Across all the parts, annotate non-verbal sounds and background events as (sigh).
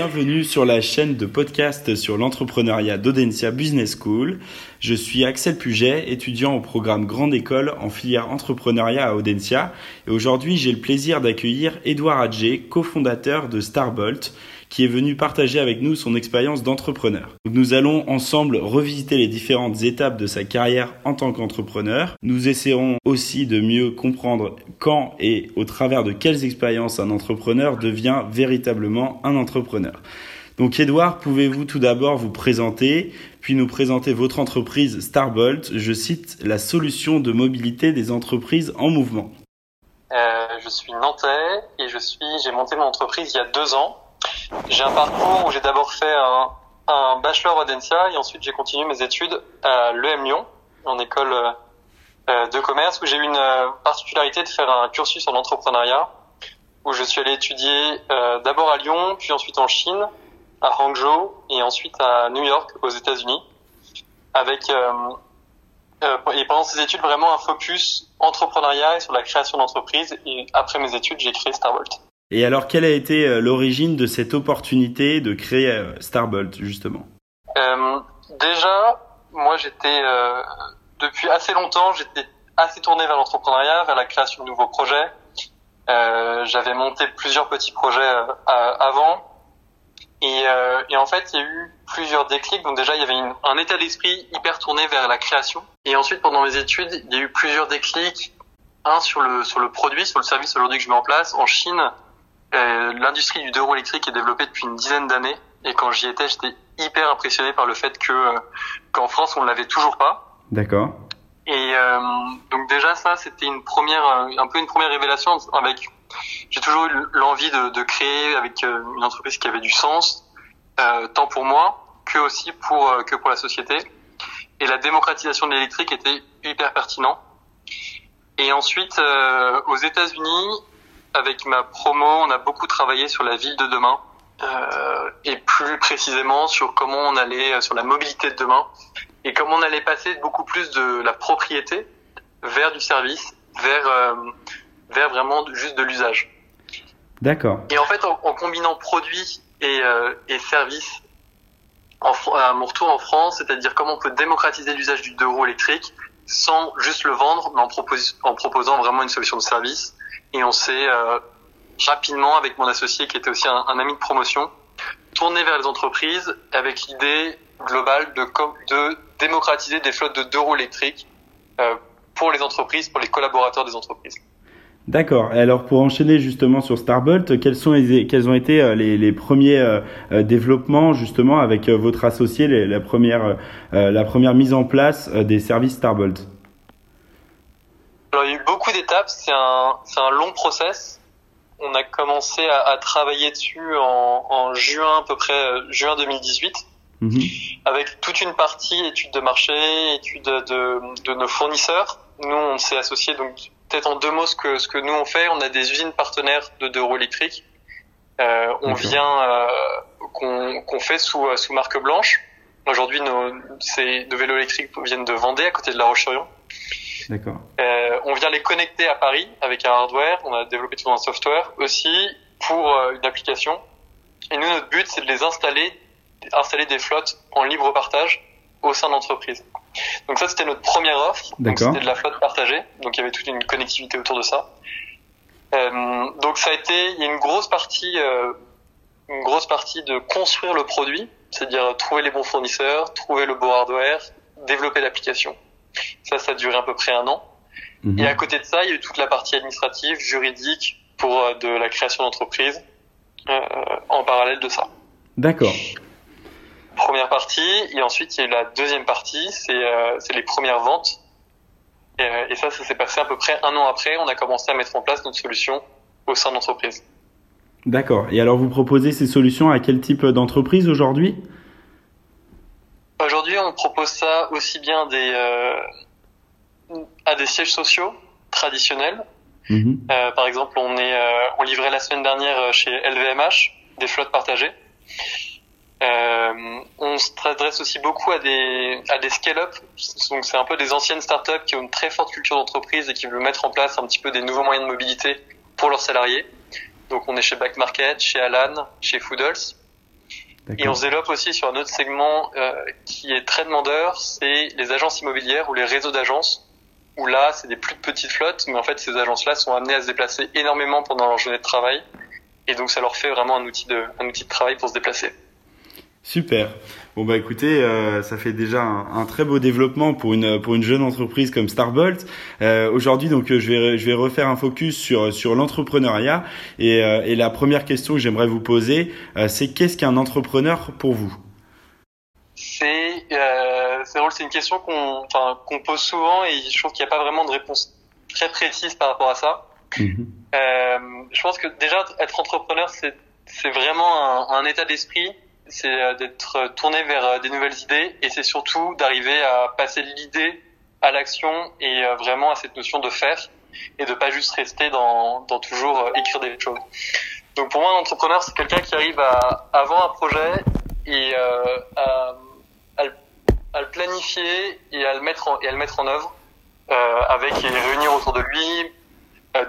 bienvenue sur la chaîne de podcast sur l'entrepreneuriat d'Audencia Business School. Je suis Axel Puget, étudiant au programme Grande École en filière entrepreneuriat à Audencia. Et aujourd'hui, j'ai le plaisir d'accueillir Edouard Adjé, cofondateur de Starbolt, qui est venu partager avec nous son expérience d'entrepreneur. Nous allons ensemble revisiter les différentes étapes de sa carrière en tant qu'entrepreneur. Nous essaierons aussi de mieux comprendre quand et au travers de quelles expériences un entrepreneur devient véritablement un entrepreneur. Donc Edouard, pouvez-vous tout d'abord vous présenter, puis nous présenter votre entreprise Starbolt, je cite, la solution de mobilité des entreprises en mouvement. Euh, je suis nantais et je suis, j'ai monté mon entreprise il y a deux ans j'ai un parcours où j'ai d'abord fait un, bachelor Audencia et ensuite j'ai continué mes études à l'EM Lyon, en école euh, de commerce, où j'ai eu une euh, particularité de faire un cursus en entrepreneuriat, où je suis allé étudier euh, d'abord à Lyon, puis ensuite en Chine, à Hangzhou et ensuite à New York aux États-Unis, avec et pendant ces études vraiment un focus entrepreneuriat et sur la création d'entreprises. Et après mes études, j'ai créé Starbolt. Et alors, quelle a été euh, l'origine de cette opportunité de créer euh, Starbolt, justement? Euh, Déjà, moi, j'étais, depuis assez longtemps, j'étais assez tourné vers l'entrepreneuriat, vers la création de nouveaux projets. J'avais monté plusieurs petits projets avant. Et, en fait, il y a eu plusieurs déclics. Donc déjà, il y avait un état d'esprit hyper tourné vers la création. Et ensuite, pendant mes études, il y a eu plusieurs déclics. Un sur le sur le produit, sur le service aujourd'hui que je mets en place. En Chine, l'industrie du deux roues électrique est développée depuis une dizaine d'années et quand j'y étais, j'étais hyper impressionné par le fait que euh, qu'en France on ne l'avait toujours pas. D'accord. Et euh, donc déjà ça, c'était une première, un peu une première révélation avec. J'ai toujours eu l'envie de, de, créer avec une entreprise qui avait du sens, euh, tant pour moi que aussi pour que pour la société. Et la démocratisation de l'électrique était hyper pertinent. Et ensuite, aux États-Unis, avec ma promo, on a beaucoup travaillé sur la ville de demain euh, et plus précisément sur comment on allait euh, sur la mobilité de demain et comment on allait passer beaucoup plus de la propriété vers du service, vers euh, vers vraiment juste de l'usage. D'accord. Et en fait, en, en combinant produits et, euh, et services, en, à mon retour en France, c'est-à-dire comment on peut démocratiser l'usage du deux roues électrique sans juste le vendre, mais en, propos en proposant vraiment une solution de service et on s'est euh, rapidement, avec mon associé qui était aussi un, un, ami de promotion, tourné vers les entreprises avec l'idée globale de, de démocratiser des flottes de deux roues électriques euh, pour les entreprises, pour les collaborateurs des entreprises. D'accord. Et alors pour enchaîner justement sur Starbolt, quels sont les, quels ont été euh, les, les premiers euh, euh, développements justement avec votre associé, les, la première la première mise en place des services Starbolt? Alors il y a eu beaucoup d'étapes, c'est un, c'est un long process. On a commencé à, à travailler dessus en, en, juin à peu près, juin 2018, mmh. avec toute une partie études de marché, études de, de nos fournisseurs. Nous, on s'est associés, donc peut-être en deux mots ce que, ce que nous on fait, on a des usines partenaires de deux roues électriques. Euh, on vient, euh, qu'on, qu'on fait sous, euh, sous marque blanche. Aujourd'hui, nos, ces, nos vélos électriques viennent de Vendée, à côté de La Roche-sur-Yon. D'accord. Euh, on vient les connecter à Paris avec un hardware. On a développé tout un software aussi pour une application. Et nous, notre but, c'est de les installer, installer des flottes en libre partage au sein d'entreprises. Donc ça, c'était notre première offre. C'était de la flotte partagée. Donc il y avait toute une connectivité autour de ça. Euh, donc ça a été, il y a une grosse partie, euh, une grosse partie de construire le produit, c'est-à-dire trouver les bons fournisseurs, trouver le bon hardware, développer l'application. Ça, ça a duré à peu près un an. Mmh. Et à côté de ça, il y a eu toute la partie administrative, juridique pour euh, de la création d'entreprise en parallèle de ça. D'accord. Première partie, et ensuite il y a eu la deuxième partie, c'est euh, les premières ventes. Et, euh, et ça, ça s'est passé à peu près un an après. On a commencé à mettre en place notre solution au sein de l'entreprise. D'accord. Et alors, vous proposez ces solutions à quel type d'entreprise aujourd'hui? Aujourd'hui, on propose ça aussi bien des, euh, à des sièges sociaux traditionnels. Mmh. Euh, par exemple, on est, euh, on livrait la semaine dernière chez LVMH des flottes partagées. Euh, on s'adresse aussi beaucoup à des, à des scale-up. Donc, c'est un peu des anciennes startups qui ont une très forte culture d'entreprise et qui veulent mettre en place un petit peu des nouveaux moyens de mobilité pour leurs salariés. Donc, on est chez Back Market, chez Alan, chez Foodles. Et on se développe aussi sur un autre segment euh, qui est très demandeur, c'est les agences immobilières ou les réseaux d'agences, où là, c'est des plus petites flottes, mais en fait, ces agences-là sont amenées à se déplacer énormément pendant leur journée de travail. Et donc, ça leur fait vraiment un outil de, un outil de travail pour se déplacer. Super. Bon bah écoutez, euh, ça fait déjà un, très beau développement pour une pour une jeune entreprise comme Starbolt. Euh, Aujourd'hui donc euh, je vais je vais refaire un focus sur sur l'entrepreneuriat et, et la première question que j'aimerais vous poser c'est qu'est-ce qu'un entrepreneur pour vous? C'est c'est drôle, c'est une question qu'on qu'on pose souvent et je trouve qu'il n'y a pas vraiment de réponse très précise par rapport à ça. Mhm. je pense que déjà être entrepreneur c'est c'est vraiment un, un état d'esprit c'est euh, d'être euh, tourné vers euh, des nouvelles idées et c'est surtout d'arriver à passer l'idée à l'action et vraiment à cette notion de faire et de pas juste rester dans, dans toujours écrire des choses. Donc pour moi, un entrepreneur, c'est quelqu'un qui arrive à avoir un projet et à, à, le, à, le, planifier et à le mettre en, et à le mettre en œuvre euh, avec et réunir autour de lui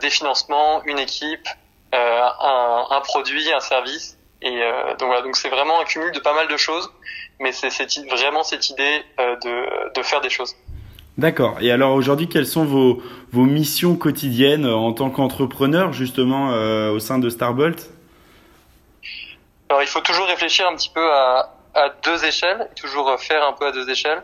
des financements, une équipe, un, un produit, un service et euh, donc voilà, donc c'est vraiment un cumul de pas mal de choses, mais c'est vraiment cette idée euh, de, de faire des choses. D'accord. Et alors aujourd'hui, quelles sont vos, vos missions quotidiennes euh, en tant qu'entrepreneur justement euh, au sein de Starbolt? Alors il faut toujours réfléchir un petit peu à, à deux échelles, toujours faire un peu à deux échelles.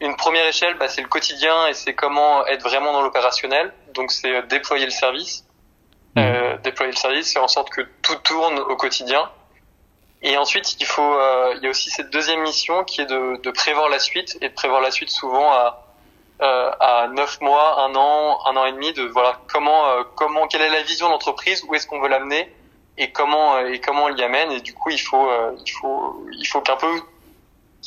Une première échelle, bah, c'est le quotidien et c'est comment être vraiment dans l'opérationnel. Donc c'est déployer le service. Euh, déployer le service, faire en sorte que tout tourne au quotidien. Et ensuite, il faut, euh, il y a aussi cette deuxième mission qui est de, prévoir la suite et de prévoir la suite souvent à euh, à neuf mois, un an, un an et demi, de voilà comment euh, comment quelle est la vision de l'entreprise, où est-ce qu'on veut l'amener et comment et comment on l'y amène. Et du coup, il faut il faut il faut qu'un peu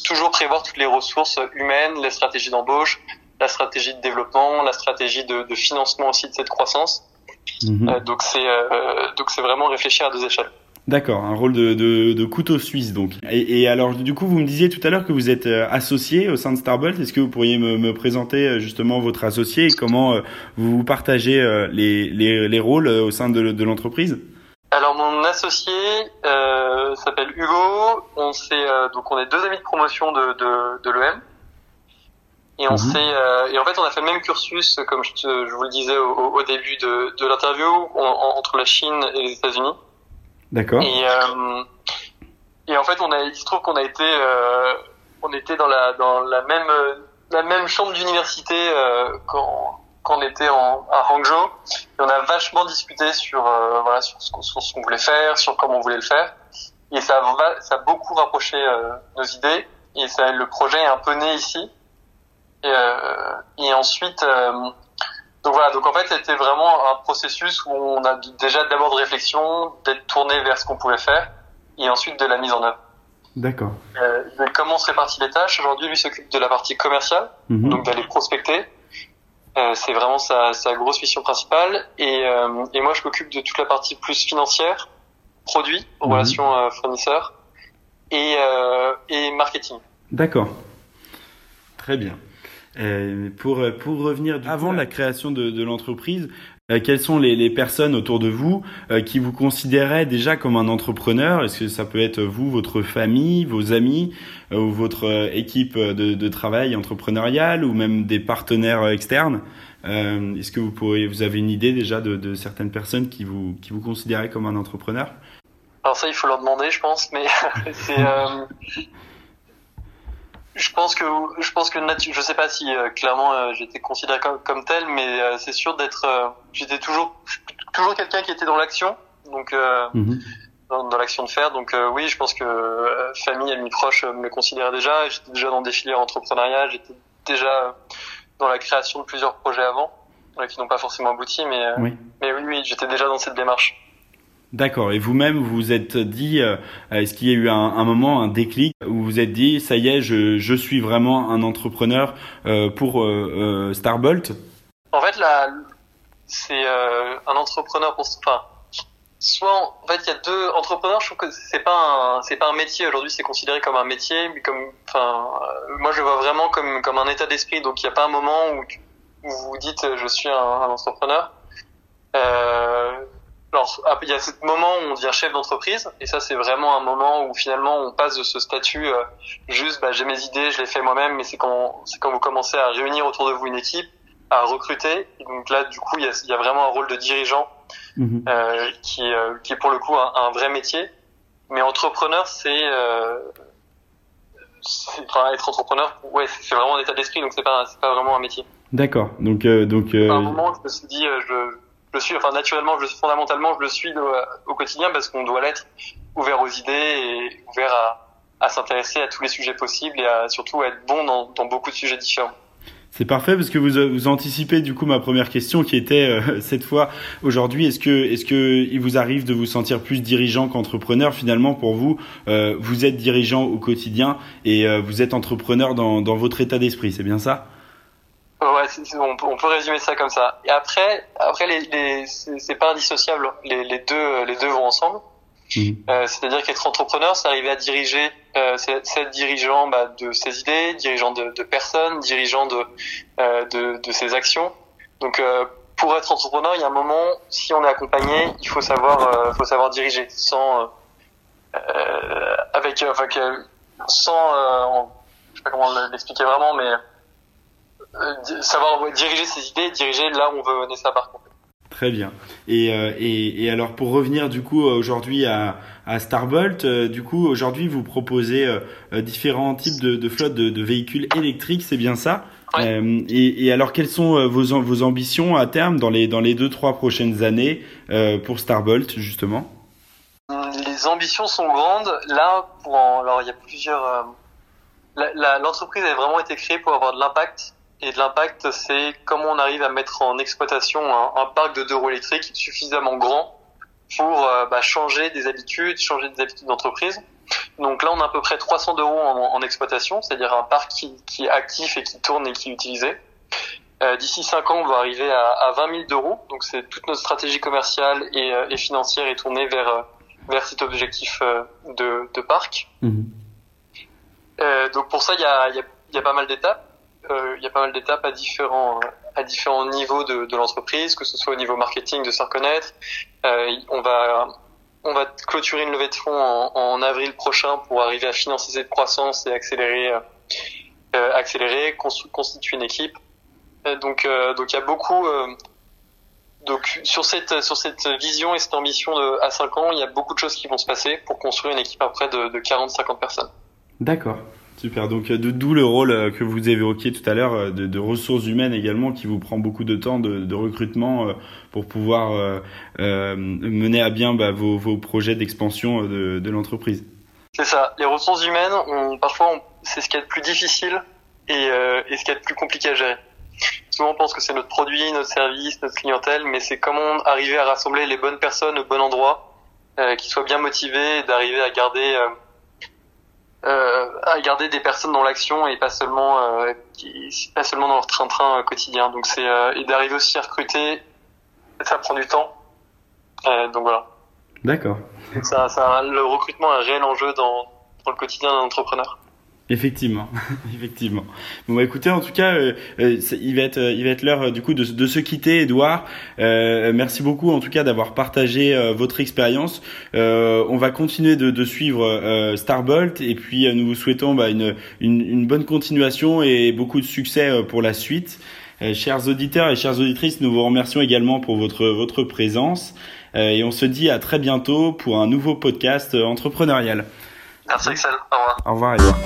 toujours prévoir toutes les ressources humaines, les stratégies d'embauche, la stratégie de développement, la stratégie de, de financement aussi de cette croissance Mhm. Euh, donc c'est euh, donc c'est vraiment réfléchir à deux échelles. D'accord, un rôle de, de, de, couteau suisse donc. Et, et, alors du coup, vous me disiez tout à l'heure que vous êtes euh, associé au sein de Starbolt. Est-ce que vous pourriez me, me, présenter justement votre associé et comment vous partagez les, les, les rôles au sein de, de l'entreprise? Alors mon associé euh, s'appelle Hugo. On s'est donc on est deux amis de promotion de, de, de l'EM. Et on mhm. euh, et en fait, on a fait le même cursus, comme je, je vous le disais au, au début de, de l'interview, entre la Chine et les États-Unis. D'accord. Et, euh, et en fait, on a, il se trouve qu'on a été, euh, on était dans la, dans la même, la même chambre d'université euh, quand, quand on était en, à Hangzhou. Et on a vachement discuté sur, euh, voilà, sur ce qu'on voulait faire, sur comment on voulait le faire. Et ça a, ça a beaucoup rapproché nos idées. Et ça, le projet est un peu né ici. Et, euh, et ensuite, euh, donc voilà, donc en fait, c'était vraiment un processus où on a déjà d'abord de réflexion, d'être tourné vers ce qu'on pouvait faire, et ensuite de la mise en œuvre. D'accord. Euh, comment on se répartit les tâches Aujourd'hui, lui s'occupe de la partie commerciale, mhm. donc d'aller prospecter. Euh, c'est vraiment sa, sa, grosse mission principale. Et, euh, et moi, je m'occupe de toute la partie plus financière, produit, mhm. relations euh, fournisseurs et, et marketing. D'accord. Très bien. Euh, pour, pour revenir avant la création de, de l'entreprise, euh, quelles sont les, les, personnes autour de vous euh, qui vous considéraient déjà comme un entrepreneur? Est-ce que ça peut être vous, votre famille, vos amis ou votre équipe de, de travail entrepreneuriale ou même des partenaires externes? Est-ce que vous pourriez, vous avez une idée déjà de, de certaines personnes qui vous qui vous considéraient comme un entrepreneur? Alors ça, il faut leur demander, je pense, mais (laughs) c'est je pense que je pense que je sais pas si euh, clairement euh, j'étais considéré comme, comme, tel, mais euh, c'est sûr d'être. j'étais toujours toujours quelqu'un qui était dans l'action, donc mhm. dans, dans l'action de faire. Donc oui, je pense que famille, amis proches me considéraient déjà. J'étais déjà dans des filières entrepreneuriales, j'étais déjà dans la création de plusieurs projets avant, qui n'ont pas forcément abouti, mais oui. mais oui, oui j'étais déjà dans cette démarche. D'accord. Et vous-même, vous vous êtes dit, euh, est-ce qu'il y a eu un, moment, un déclic où vous vous êtes dit, ça y est, je, je suis vraiment un entrepreneur euh, pour euh, euh Starbolt? En fait, là, c'est un entrepreneur pour, enfin, soit en fait, il y a deux entrepreneurs. Je trouve que c'est pas un, c'est pas un métier aujourd'hui. C'est considéré comme un métier, mais comme, enfin, moi, je vois vraiment comme comme un état d'esprit. Donc, il n'y a pas un moment où, où vous vous dites, je suis un, un entrepreneur. Euh, alors il y a ce moment où on devient chef d'entreprise, et ça c'est vraiment un moment où finalement on passe de ce statut euh, juste bah, j'ai mes idées, je les fais moi-même, mais c'est quand c'est quand vous commencez à réunir autour de vous une équipe, à recruter. Et donc là du coup il y a, il y a vraiment un rôle de dirigeant mhm. euh, qui euh, qui est pour le coup un, un vrai métier. Mais entrepreneur c'est euh, être entrepreneur, ouais, c'est vraiment un état d'esprit, donc c'est pas, c'est pas vraiment un métier. D'accord. Donc, euh, donc. Euh... À un moment, je me suis dit, euh, je, suis, enfin, naturellement, je, fondamentalement, je le suis au quotidien parce qu'on doit l'être, ouvert aux idées et ouvert à, à s'intéresser à tous les sujets possibles et à surtout être bon dans, dans beaucoup de sujets différents. C'est parfait parce que vous, vous anticipez du coup ma première question qui était euh, (laughs) cette fois aujourd'hui est-ce que est-ce que il vous arrive de vous sentir plus dirigeant qu'entrepreneur finalement pour vous euh, vous êtes dirigeant au quotidien et euh, vous êtes entrepreneur dans, dans votre état d'esprit c'est bien ça? Ouais, on, peut, on, peut résumer ça comme ça. Et après, après les, les c'est pas indissociable. Les, les, deux, les deux vont ensemble. Mmh. Euh, C'est-à-dire qu'être entrepreneur, c'est arriver à diriger, euh, c'est être dirigeant bah, de ses idées, dirigeant de, de personnes, dirigeant de, euh, de, de ses actions. Donc, euh, pour être entrepreneur, il y a un moment, si on est accompagné, il faut savoir, euh, faut savoir diriger, sans, euh, avec, enfin, sans, je sais pas comment l'expliquer vraiment, mais savoir diriger ses idées, diriger là où on veut mener sa part. Très bien. Et, euh, et, et, alors pour revenir du coup aujourd'hui à, à Starbolt, euh, du coup aujourd'hui vous proposez euh, différents types de, de flottes de, de, véhicules électriques, c'est bien ça? Et, et, alors quelles sont vos, vos ambitions à terme dans les dans les deux trois prochaines années pour Starbolt justement? Les ambitions sont grandes. Là, pour alors il y a plusieurs. L'entreprise a vraiment été créée pour avoir de l'impact et de l'impact, c'est comment on arrive à mettre en exploitation un, un parc de deux roues électriques suffisamment grand pour euh, bah, changer des habitudes, changer des habitudes d'entreprise. Donc là, on a à peu près 300 euros en, en exploitation, c'est-à-dire un parc qui, qui, est actif et qui tourne et qui est utilisé. Euh, D'ici 5 ans, on va arriver à, à 20 000 euros. Donc c'est toute notre stratégie commerciale et, euh, et financière est tournée vers vers cet objectif de, de parc. Mmh. donc pour ça, il y a, y, a, y a pas mal d'étapes il y a pas mal d'étapes à différents à différents niveaux de, l'entreprise, que ce soit au niveau marketing de se reconnaître. Euh, on va on va clôturer une levée de fonds en, avril prochain pour arriver à financer cette croissance et accélérer euh, euh accélérer constituer une équipe. donc donc il y a beaucoup donc sur cette sur cette vision et cette ambition à 5 ans, il y a beaucoup de choses qui vont se passer pour construire une équipe après de, de 40-50 personnes. D'accord. Super, donc euh, d'où le rôle euh, que vous évoquiez tout à l'heure euh, de, ressources humaines également qui vous prend beaucoup de temps de, recrutement pour pouvoir mener à bien bah, vos, vos, projets d'expansion de, de l'entreprise. C'est ça, les ressources humaines, parfois c'est ce qui est le plus difficile et, euh, et ce qui est le plus compliqué à gérer. Souvent on pense que c'est notre produit, notre service, notre clientèle, mais c'est comment arriver à rassembler les bonnes personnes au bon endroit, qui soient bien motivées, d'arriver à garder à garder des personnes dans l'action et pas seulement euh, qui, pas seulement dans leur train-train euh, quotidien. Donc c'est euh, et d'arriver aussi à recruter, ça prend du temps. Donc voilà. D'accord. Ça, ça, le recrutement est un réel enjeu dans, dans le quotidien d'un entrepreneur. Effectivement, (laughs) effectivement. Bon bah écoutez, en tout cas, euh, euh il va être, euh, il va être l'heure du coup de, se quitter, Edouard. Merci beaucoup en tout cas d'avoir partagé votre expérience. on va continuer de, de suivre Starbolt et puis nous vous souhaitons bah, une, une, une, bonne continuation et beaucoup de succès pour la suite. chers auditeurs et chères auditrices, nous vous remercions également pour votre votre présence et on se dit à très bientôt pour un nouveau podcast entrepreneurial. Merci Excel. Au revoir. Au revoir Edouard.